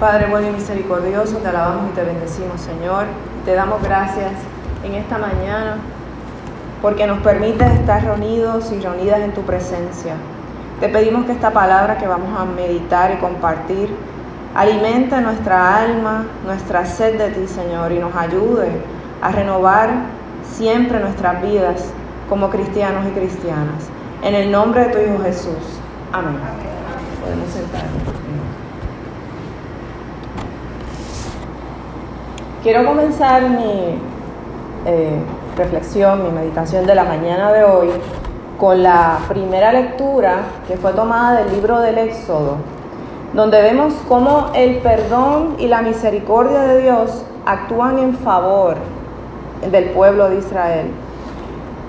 Padre bueno y misericordioso, te alabamos y te bendecimos, Señor. Te damos gracias en esta mañana porque nos permites estar reunidos y reunidas en tu presencia. Te pedimos que esta palabra que vamos a meditar y compartir alimente nuestra alma, nuestra sed de ti, Señor, y nos ayude a renovar siempre nuestras vidas como cristianos y cristianas. En el nombre de tu Hijo Jesús. Amén. Podemos sentarnos. Quiero comenzar mi eh, reflexión, mi meditación de la mañana de hoy con la primera lectura que fue tomada del libro del Éxodo, donde vemos cómo el perdón y la misericordia de Dios actúan en favor del pueblo de Israel.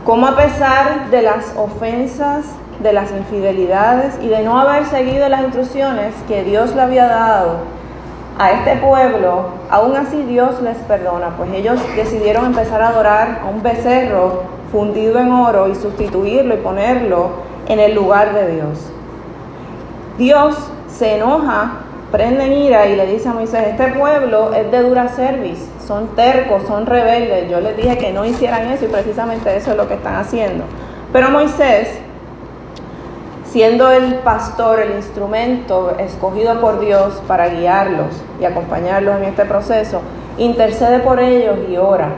Cómo a pesar de las ofensas, de las infidelidades y de no haber seguido las instrucciones que Dios le había dado a este pueblo, aún así Dios les perdona, pues ellos decidieron empezar a adorar a un becerro fundido en oro y sustituirlo y ponerlo en el lugar de Dios. Dios se enoja, prende en ira y le dice a Moisés, este pueblo es de dura service, son tercos, son rebeldes. Yo les dije que no hicieran eso y precisamente eso es lo que están haciendo. Pero Moisés siendo el pastor el instrumento escogido por Dios para guiarlos y acompañarlos en este proceso, intercede por ellos y ora.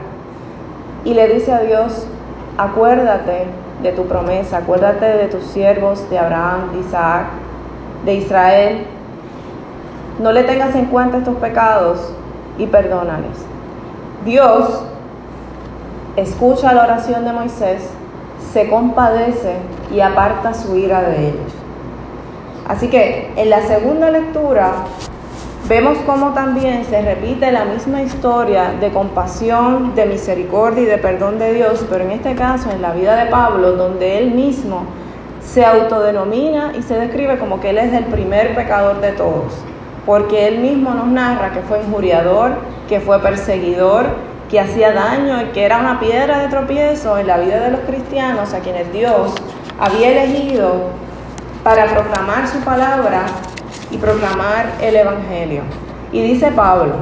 Y le dice a Dios, acuérdate de tu promesa, acuérdate de tus siervos, de Abraham, de Isaac, de Israel. No le tengas en cuenta estos pecados y perdónales. Dios escucha la oración de Moisés se compadece y aparta su ira de ellos. Así que en la segunda lectura vemos cómo también se repite la misma historia de compasión, de misericordia y de perdón de Dios, pero en este caso en la vida de Pablo, donde él mismo se autodenomina y se describe como que él es el primer pecador de todos, porque él mismo nos narra que fue injuriador, que fue perseguidor, que hacía daño y que era una piedra de tropiezo en la vida de los cristianos a quienes Dios había elegido para proclamar su palabra y proclamar el Evangelio. Y dice Pablo,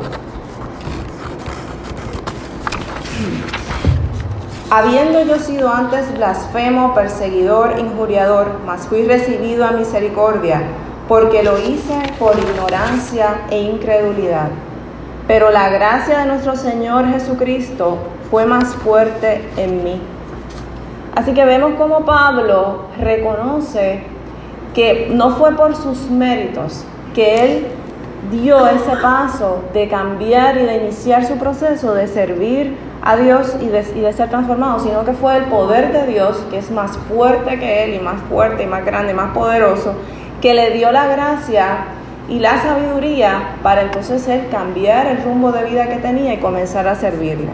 habiendo yo sido antes blasfemo, perseguidor, injuriador, mas fui recibido a misericordia, porque lo hice por ignorancia e incredulidad. Pero la gracia de nuestro Señor Jesucristo fue más fuerte en mí. Así que vemos como Pablo reconoce que no fue por sus méritos que él dio ese paso de cambiar y de iniciar su proceso de servir a Dios y de, y de, ser transformado, sino que fue el poder de Dios, que es más fuerte que Él y más fuerte y más grande y más poderoso, que le dio la gracia y la sabiduría para entonces él cambiar el rumbo de vida que tenía y comenzar a servirle.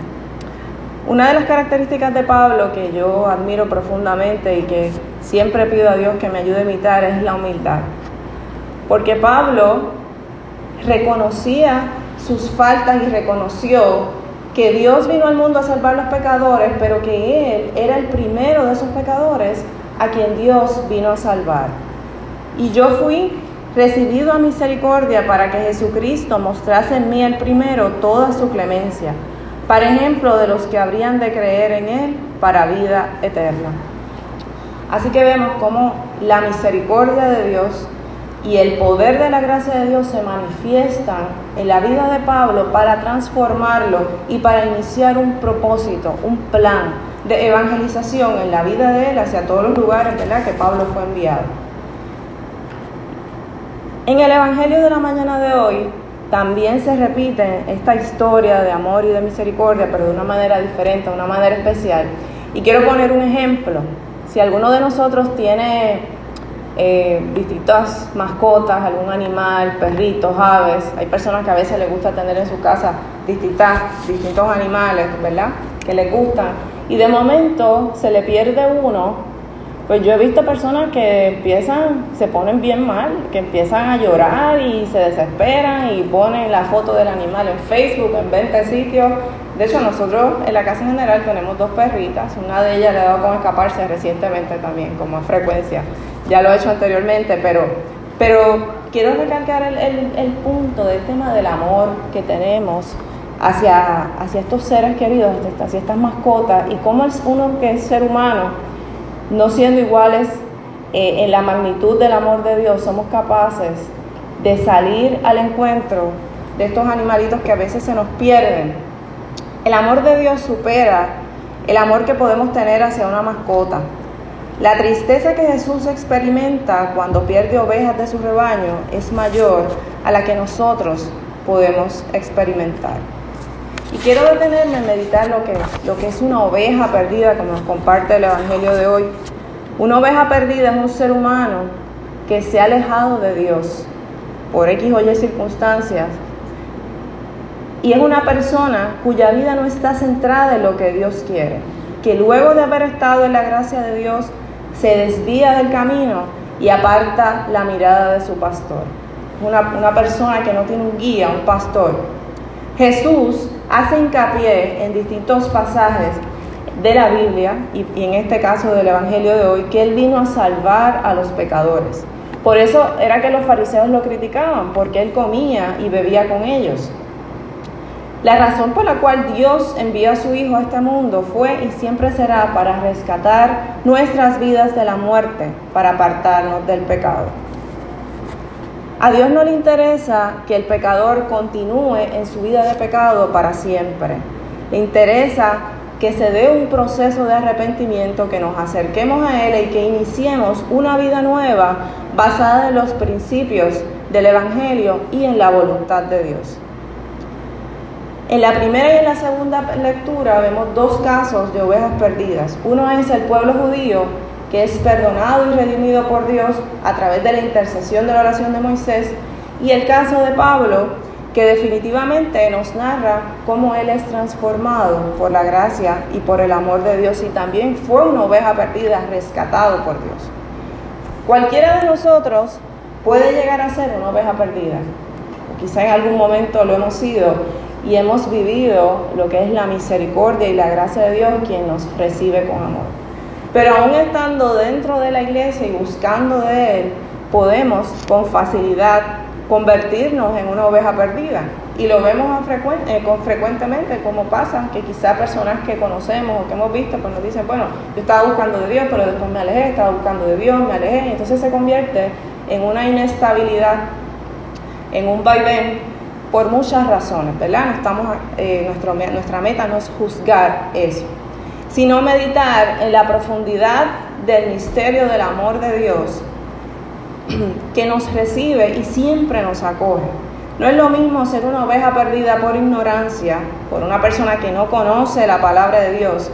Una de las características de Pablo que yo admiro profundamente y que siempre pido a Dios que me ayude a imitar es la humildad. Porque Pablo reconocía sus faltas y reconoció que Dios vino al mundo a salvar los pecadores, pero que Él era el primero de esos pecadores a quien Dios vino a salvar. Y yo fui recibido a misericordia para que Jesucristo mostrase en mí el primero toda su clemencia, para ejemplo de los que habrían de creer en Él para vida eterna. Así que vemos cómo la misericordia de Dios y el poder de la gracia de Dios se manifiestan en la vida de Pablo para transformarlo y para iniciar un propósito, un plan de evangelización en la vida de él hacia todos los lugares ¿verdad? que Pablo fue enviado. En el Evangelio de la mañana de hoy también se repite esta historia de amor y de misericordia, pero de una manera diferente, de una manera especial. Y quiero poner un ejemplo. Si alguno de nosotros tiene eh, distintas mascotas, algún animal, perritos, aves, hay personas que a veces les gusta tener en su casa distintas, distintos animales, ¿verdad? Que les gustan. Y de momento se le pierde uno pues yo he visto personas que empiezan, se ponen bien mal, que empiezan a llorar y se desesperan y ponen la foto del animal en Facebook, en 20 sitios. De hecho, nosotros en la casa general tenemos dos perritas, una de ellas le ha dado con escaparse recientemente también, como a frecuencia. Ya lo he hecho anteriormente, pero, pero quiero recalcar el, punto del tema del amor que tenemos hacia, hacia estos seres queridos, hacia estas mascotas, y cómo es uno que es ser humano, no siendo iguales eh, en la magnitud del amor de Dios, somos capaces de salir al encuentro de estos animalitos que a veces se nos pierden. El amor de Dios supera el amor que podemos tener hacia una mascota. La tristeza que Jesús experimenta cuando pierde ovejas de su rebaño es mayor a la que nosotros podemos experimentar. Quiero detenerme en meditar lo que, lo que es una oveja perdida, como nos comparte el Evangelio de hoy. Una oveja perdida es un ser humano que se ha alejado de Dios por X o Y circunstancias. Y es una persona cuya vida no está centrada en lo que Dios quiere, que luego de haber estado en la gracia de Dios, se desvía del camino y aparta la mirada de su pastor. Una, una persona que no tiene un guía, un pastor. Jesús hace hincapié en distintos pasajes de la Biblia y, y, en este caso del Evangelio de hoy que Él vino a salvar a los pecadores. Por eso era que los fariseos lo criticaban, porque Él comía y bebía con ellos. La razón por la cual Dios envió a su Hijo a este mundo fue y siempre será para rescatar nuestras vidas de la muerte, para apartarnos del pecado. A Dios no le interesa que el pecador continúe en su vida de pecado para siempre. Le interesa que se dé un proceso de arrepentimiento, que nos acerquemos a Él y que iniciemos una vida nueva basada en los principios del Evangelio y en la voluntad de Dios. En la primera y en la segunda lectura vemos dos casos de ovejas perdidas. Uno es el pueblo judío, que es perdonado y redimido por Dios a través de la intercesión de la oración de Moisés, y el caso de Pablo, que definitivamente nos narra cómo él es transformado por la gracia y por el amor de Dios y también fue una oveja perdida, rescatado por Dios. Cualquiera de nosotros puede llegar a ser una oveja perdida, quizá en algún momento lo hemos sido, y hemos vivido lo que es la misericordia y la gracia de Dios quien nos recibe con amor. Pero aún estando dentro de la iglesia y buscando de Él, podemos con facilidad convertirnos en una oveja perdida. Y lo vemos eh, con frecuentemente, como pasa, que quizá personas que conocemos o que hemos visto, pues nos dicen, bueno, yo estaba buscando de Dios, pero después me alejé, estaba buscando de Dios, me alejé, y entonces se convierte en una inestabilidad, en un vaivén por muchas razones, ¿verdad? No estamos, eh, nuestra meta no es juzgar eso, sino meditar en la profundidad del misterio del amor de Dios que nos recibe y siempre nos acoge. No es lo mismo ser una oveja perdida por ignorancia, por una persona que no conoce la palabra de Dios,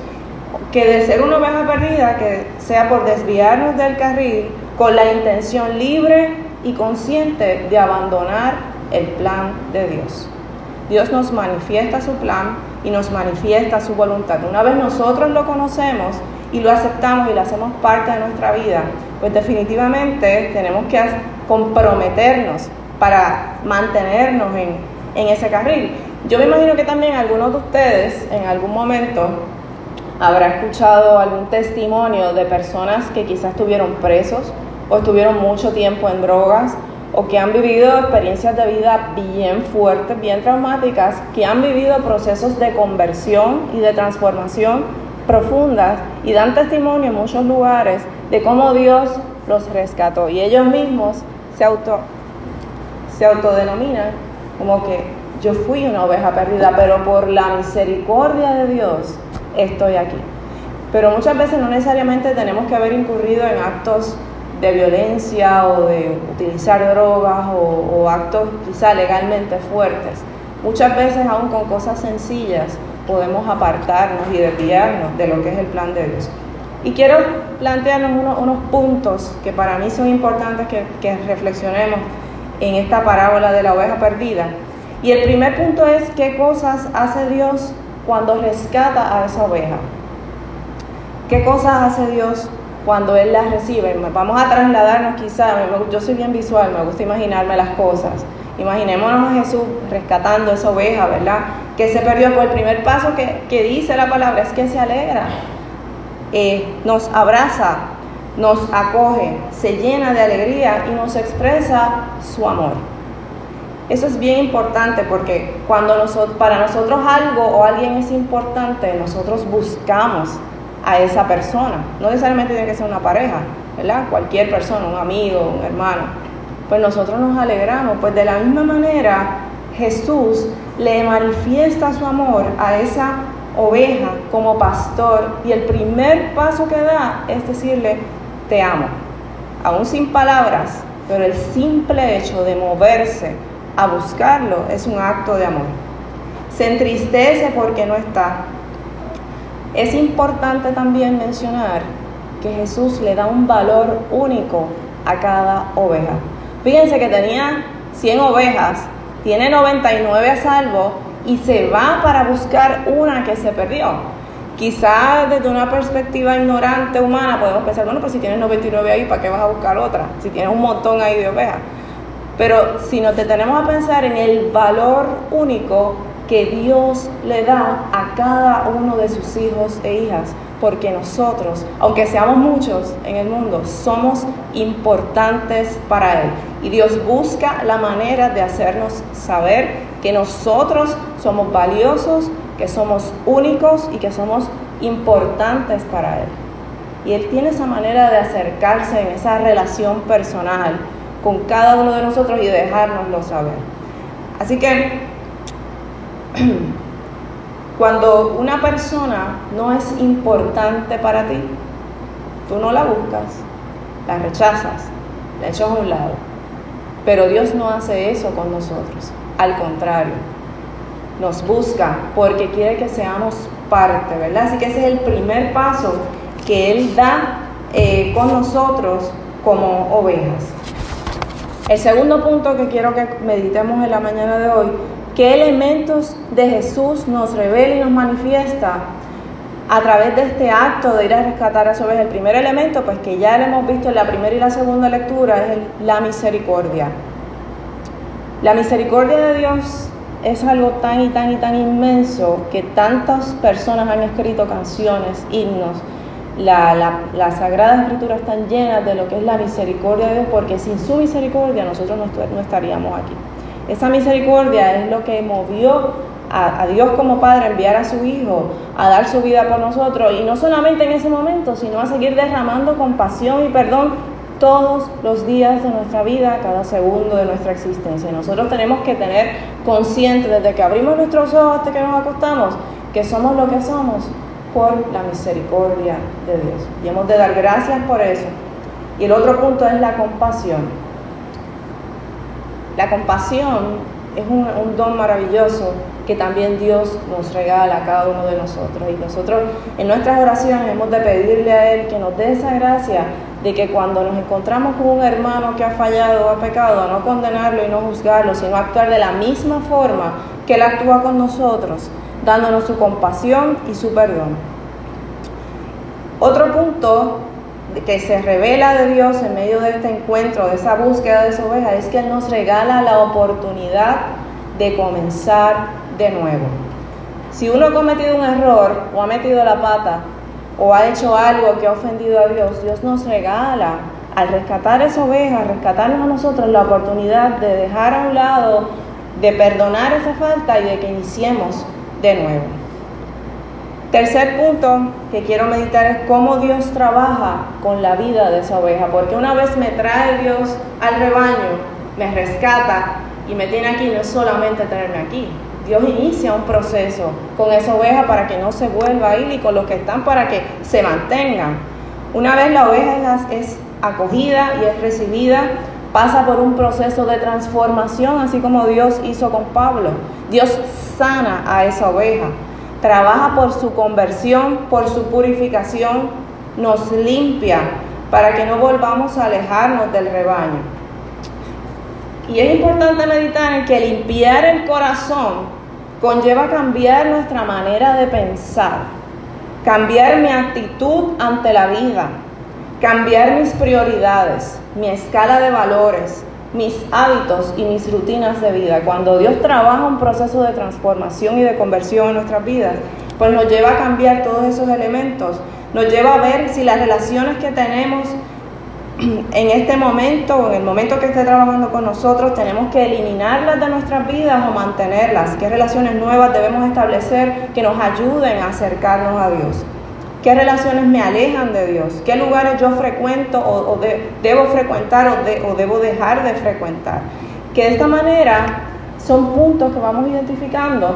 que de ser una oveja perdida que sea por desviarnos del carril con la intención libre y consciente de abandonar el plan de Dios. Dios nos manifiesta su plan y nos manifiesta su voluntad. Una vez nosotros lo conocemos y lo aceptamos y lo hacemos parte de nuestra vida, pues definitivamente tenemos que comprometernos para mantenernos en, en ese carril. Yo me imagino que también algunos de ustedes en algún momento habrá escuchado algún testimonio de personas que quizás estuvieron presos o estuvieron mucho tiempo en drogas o que han vivido experiencias de vida bien fuertes, bien traumáticas, que han vivido procesos de conversión y de transformación profundas y dan testimonio en muchos lugares de cómo Dios los rescató y ellos mismos se auto se autodenominan como que yo fui una oveja perdida, pero por la misericordia de Dios estoy aquí. Pero muchas veces no necesariamente tenemos que haber incurrido en actos de violencia o de utilizar drogas o, actos quizá legalmente fuertes. Muchas veces aún con cosas sencillas podemos apartarnos y desviarnos de lo que es el plan de Dios. Y quiero plantearnos unos, puntos que para mí son importantes que, que reflexionemos en esta parábola de la oveja perdida. Y el primer punto es qué cosas hace Dios cuando rescata a esa oveja. ¿Qué cosas hace Dios cuando Él las recibe. Vamos a trasladarnos quizá, yo soy bien visual, me gusta imaginarme las cosas. Imaginémonos a Jesús rescatando esa oveja, ¿verdad? Que se perdió por el primer paso que, dice la palabra, es que se alegra, eh, nos abraza, nos acoge, se llena de alegría y nos expresa su amor. Eso es bien importante porque cuando nosotros, para nosotros algo o alguien es importante, nosotros buscamos a esa persona. No necesariamente tiene que ser una pareja, ¿verdad? Cualquier persona, un amigo, un hermano. Pues nosotros nos alegramos. Pues de la misma manera, Jesús le manifiesta su amor a esa oveja como pastor y el primer paso que da es decirle, te amo. Aún sin palabras, pero el simple hecho de moverse, a buscarlo es un acto de amor. Se entristece porque no está. Es importante también mencionar que Jesús le da un valor único a cada oveja. Fíjense que tenía 100 ovejas, tiene 99 a salvo y se va para buscar una que se perdió. Quizás desde una perspectiva ignorante humana podemos pensar, bueno, pues si tienes 99 ahí, ¿para qué vas a buscar otra? Si tienes un montón ahí de ovejas. Pero si nos detenemos a pensar en el valor único que Dios le da a cada uno de sus hijos e hijas, porque nosotros, aunque seamos muchos en el mundo, somos importantes para Él. Y Dios busca la manera de hacernos saber que nosotros somos valiosos, que somos únicos y que somos importantes para Él. Y Él tiene esa manera de acercarse en esa relación personal con cada uno de nosotros y dejárnoslo saber. Así que cuando una persona no es importante para ti, tú no la buscas, la rechazas, la echas a un lado. Pero Dios no hace eso con nosotros. Al contrario, nos busca porque quiere que seamos parte, ¿verdad? Así que ese es el primer paso que Él da eh, con nosotros como ovejas. El segundo punto que quiero que meditemos en la mañana de hoy, qué elementos de Jesús nos revela y nos manifiesta a través de este acto de ir a rescatar a su vez. El primer elemento, pues que ya lo hemos visto en la primera y la segunda lectura, es la misericordia. La misericordia de Dios es algo tan y tan y tan inmenso que tantas personas han escrito canciones, himnos, la, la, las Sagradas Escrituras están llenas de lo que es la misericordia de Dios, porque sin su misericordia nosotros no, estaríamos aquí. Esa misericordia es lo que movió a, Dios como Padre a enviar a su Hijo, a dar su vida por nosotros, y no solamente en ese momento, sino a seguir derramando compasión y perdón todos los días de nuestra vida, cada segundo de nuestra existencia. Y nosotros tenemos que tener consciente desde que abrimos nuestros ojos hasta que nos acostamos, que somos lo que somos por la misericordia de Dios. Y hemos de dar gracias por eso. Y el otro punto es la compasión. La compasión es un, don maravilloso que también Dios nos regala a cada uno de nosotros. Y nosotros en nuestras oraciones hemos de pedirle a Él que nos dé esa gracia de que cuando nos encontramos con un hermano que ha fallado o ha pecado, a no condenarlo y no juzgarlo, sino actuar de la misma forma que Él actúa con nosotros, dándonos su compasión y su perdón. Otro punto que se revela de Dios en medio de este encuentro, de esa búsqueda de su oveja, es que Él nos regala la oportunidad de comenzar de nuevo. Si uno ha cometido un error o ha metido la pata o ha hecho algo que ha ofendido a Dios, Dios nos regala al rescatar esa oveja, rescatarnos a nosotros la oportunidad de dejar a un lado, de perdonar esa falta y de que iniciemos de nuevo. Tercer punto que quiero meditar es cómo Dios trabaja con la vida de esa oveja, porque una vez me trae Dios al rebaño, me rescata y me tiene aquí, no es solamente tenerme aquí. Dios inicia un proceso con esa oveja para que no se vuelva a ir y con los que están para que se mantengan. Una vez la oveja es acogida y es recibida, pasa por un proceso de transformación, así como Dios hizo con Pablo. Dios sana a esa oveja, trabaja por su conversión, por su purificación, nos limpia para que no volvamos a alejarnos del rebaño. Y es importante meditar en que limpiar el corazón conlleva cambiar nuestra manera de pensar, cambiar mi actitud ante la vida, cambiar mis prioridades, mi escala de valores, mis hábitos y mis rutinas de vida. Cuando Dios trabaja un proceso de transformación y de conversión en nuestras vidas, pues nos lleva a cambiar todos esos elementos Nos lleva a ver si las relaciones que tenemos en este momento o en el momento que esté trabajando con nosotros tenemos que eliminarlas de nuestras vidas o mantenerlas. ¿Qué relaciones nuevas debemos establecer que nos ayuden a acercarnos a Dios? ¿Qué relaciones me alejan de Dios? ¿Qué lugares yo frecuento o, debo frecuentar o, o debo dejar de frecuentar? Que de esta manera son puntos que vamos identificando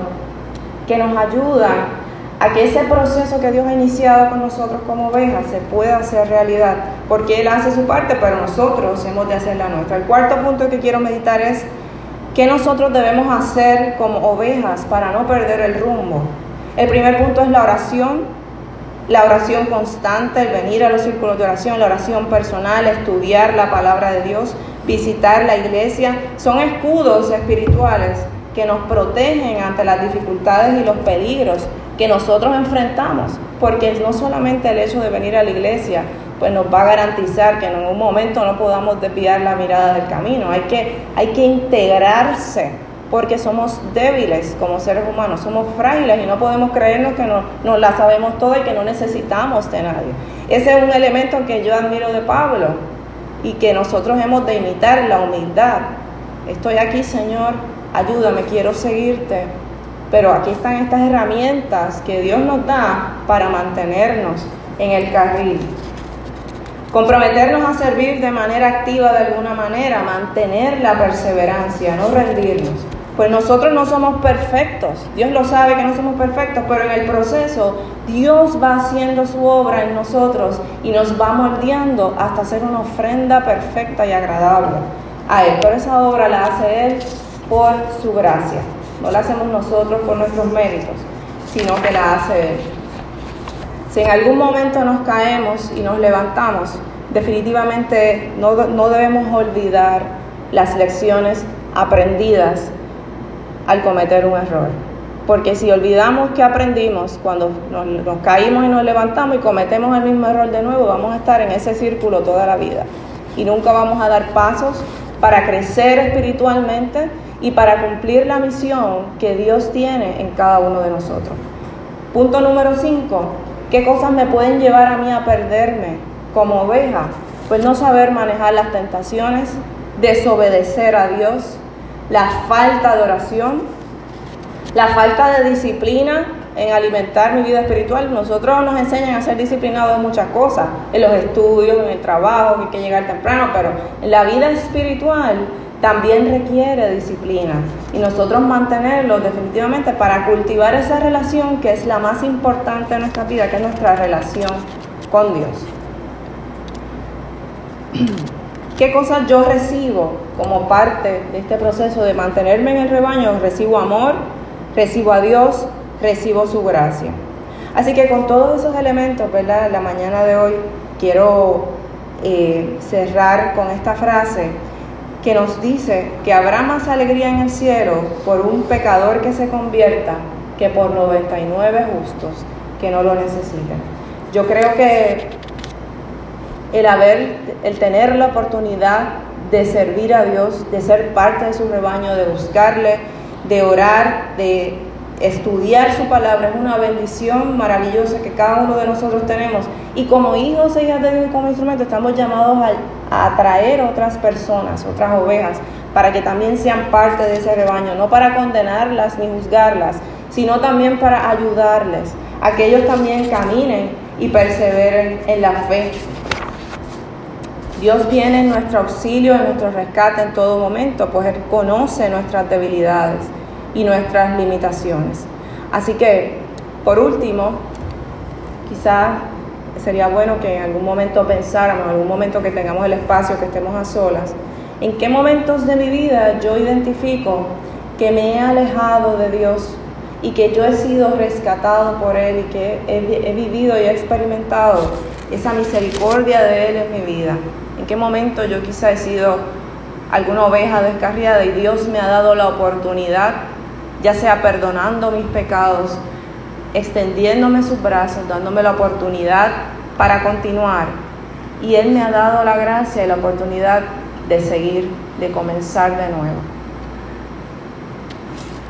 que nos ayudan a que ese proceso que Dios ha iniciado con nosotros como ovejas se pueda hacer realidad, porque Él hace su parte, pero nosotros hemos de hacer la nuestra. El cuarto punto que quiero meditar es qué nosotros debemos hacer como ovejas para no perder el rumbo. El primer punto es la oración, la oración constante, el venir a los círculos de oración, la oración personal, estudiar la palabra de Dios, visitar la iglesia, son escudos espirituales que nos protegen ante las dificultades y los peligros que nosotros enfrentamos, porque no solamente el hecho de venir a la iglesia, pues nos va a garantizar que en un momento no podamos desviar la mirada del camino, hay que, hay que integrarse, porque somos débiles como seres humanos, somos frágiles y no podemos creernos que no, nos la sabemos toda y que no necesitamos de nadie. Ese es un elemento que yo admiro de Pablo y que nosotros hemos de imitar, la humildad. Estoy aquí, Señor, ayúdame, quiero seguirte, pero aquí están estas herramientas que Dios nos da para mantenernos en el carril. Comprometernos a servir de manera activa de alguna manera, mantener la perseverancia, no rendirnos. Pues nosotros no somos perfectos, Dios lo sabe que no somos perfectos, pero en el proceso Dios va haciendo su obra en nosotros y nos va moldeando hasta hacer una ofrenda perfecta y agradable a Él. Pero esa obra la hace Él por su gracia. No la hacemos nosotros por nuestros méritos, sino que la hace Él. Si en algún momento nos caemos y nos levantamos, definitivamente no, debemos olvidar las lecciones aprendidas al cometer un error. Porque si olvidamos que aprendimos cuando nos, nos, caímos y nos levantamos y cometemos el mismo error de nuevo, vamos a estar en ese círculo toda la vida. Y nunca vamos a dar pasos para crecer espiritualmente y para cumplir la misión que Dios tiene en cada uno de nosotros. Punto número 5. ¿Qué cosas me pueden llevar a mí a perderme como oveja? Pues no saber manejar las tentaciones, desobedecer a Dios, la falta de oración, la falta de disciplina en alimentar mi vida espiritual. Nosotros nos enseñan a ser disciplinados en muchas cosas, en los estudios, en el trabajo, que hay que llegar temprano, pero la vida espiritual también requiere disciplina y nosotros mantenerlo definitivamente para cultivar esa relación que es la más importante en nuestra vida, que es nuestra relación con Dios. ¿Qué cosas yo recibo como parte de este proceso de mantenerme en el rebaño? Recibo amor, recibo a Dios, recibo su gracia. Así que con todos esos elementos, ¿verdad? La mañana de hoy quiero eh, cerrar con esta frase que nos dice que habrá más alegría en el cielo por un pecador que se convierta que por 99 justos que no lo necesiten. Yo creo que el haber, el tener la oportunidad de servir a Dios, de ser parte de su rebaño, de buscarle, de orar, de estudiar su palabra es una bendición maravillosa que cada uno de nosotros tenemos. Y como hijos e hijas de Dios como instrumento estamos llamados a, atraer otras personas, otras ovejas, para que también sean parte de ese rebaño, no para condenarlas ni juzgarlas, sino también para ayudarles, a que ellos también caminen y perseveren en la fe. Dios viene en nuestro auxilio, en nuestro rescate en todo momento, pues Él conoce nuestras debilidades y nuestras limitaciones. Así que, por último, quizás sería bueno que en algún momento pensáramos, en algún momento que tengamos el espacio, que estemos a solas, en qué momentos de mi vida yo identifico que me he alejado de Dios y que yo he sido rescatado por Él y que he, he, vivido y he experimentado esa misericordia de Él en mi vida. Qué momento yo quizá he sido alguna oveja descarriada y Dios me ha dado la oportunidad ya sea perdonando mis pecados, extendiéndome sus brazos, dándome la oportunidad para continuar. Y Él me ha dado la gracia y la oportunidad de seguir, de comenzar de nuevo.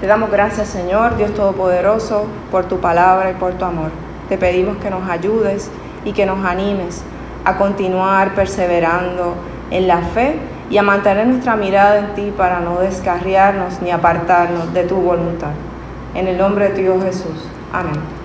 Te damos gracias, Señor, Dios Todopoderoso, por tu palabra y por tu amor. Te pedimos que nos ayudes y que nos animes a continuar perseverando en la fe y a mantener nuestra mirada en ti para no descarriarnos ni apartarnos de tu voluntad. En el nombre de Dios Jesús. Amén.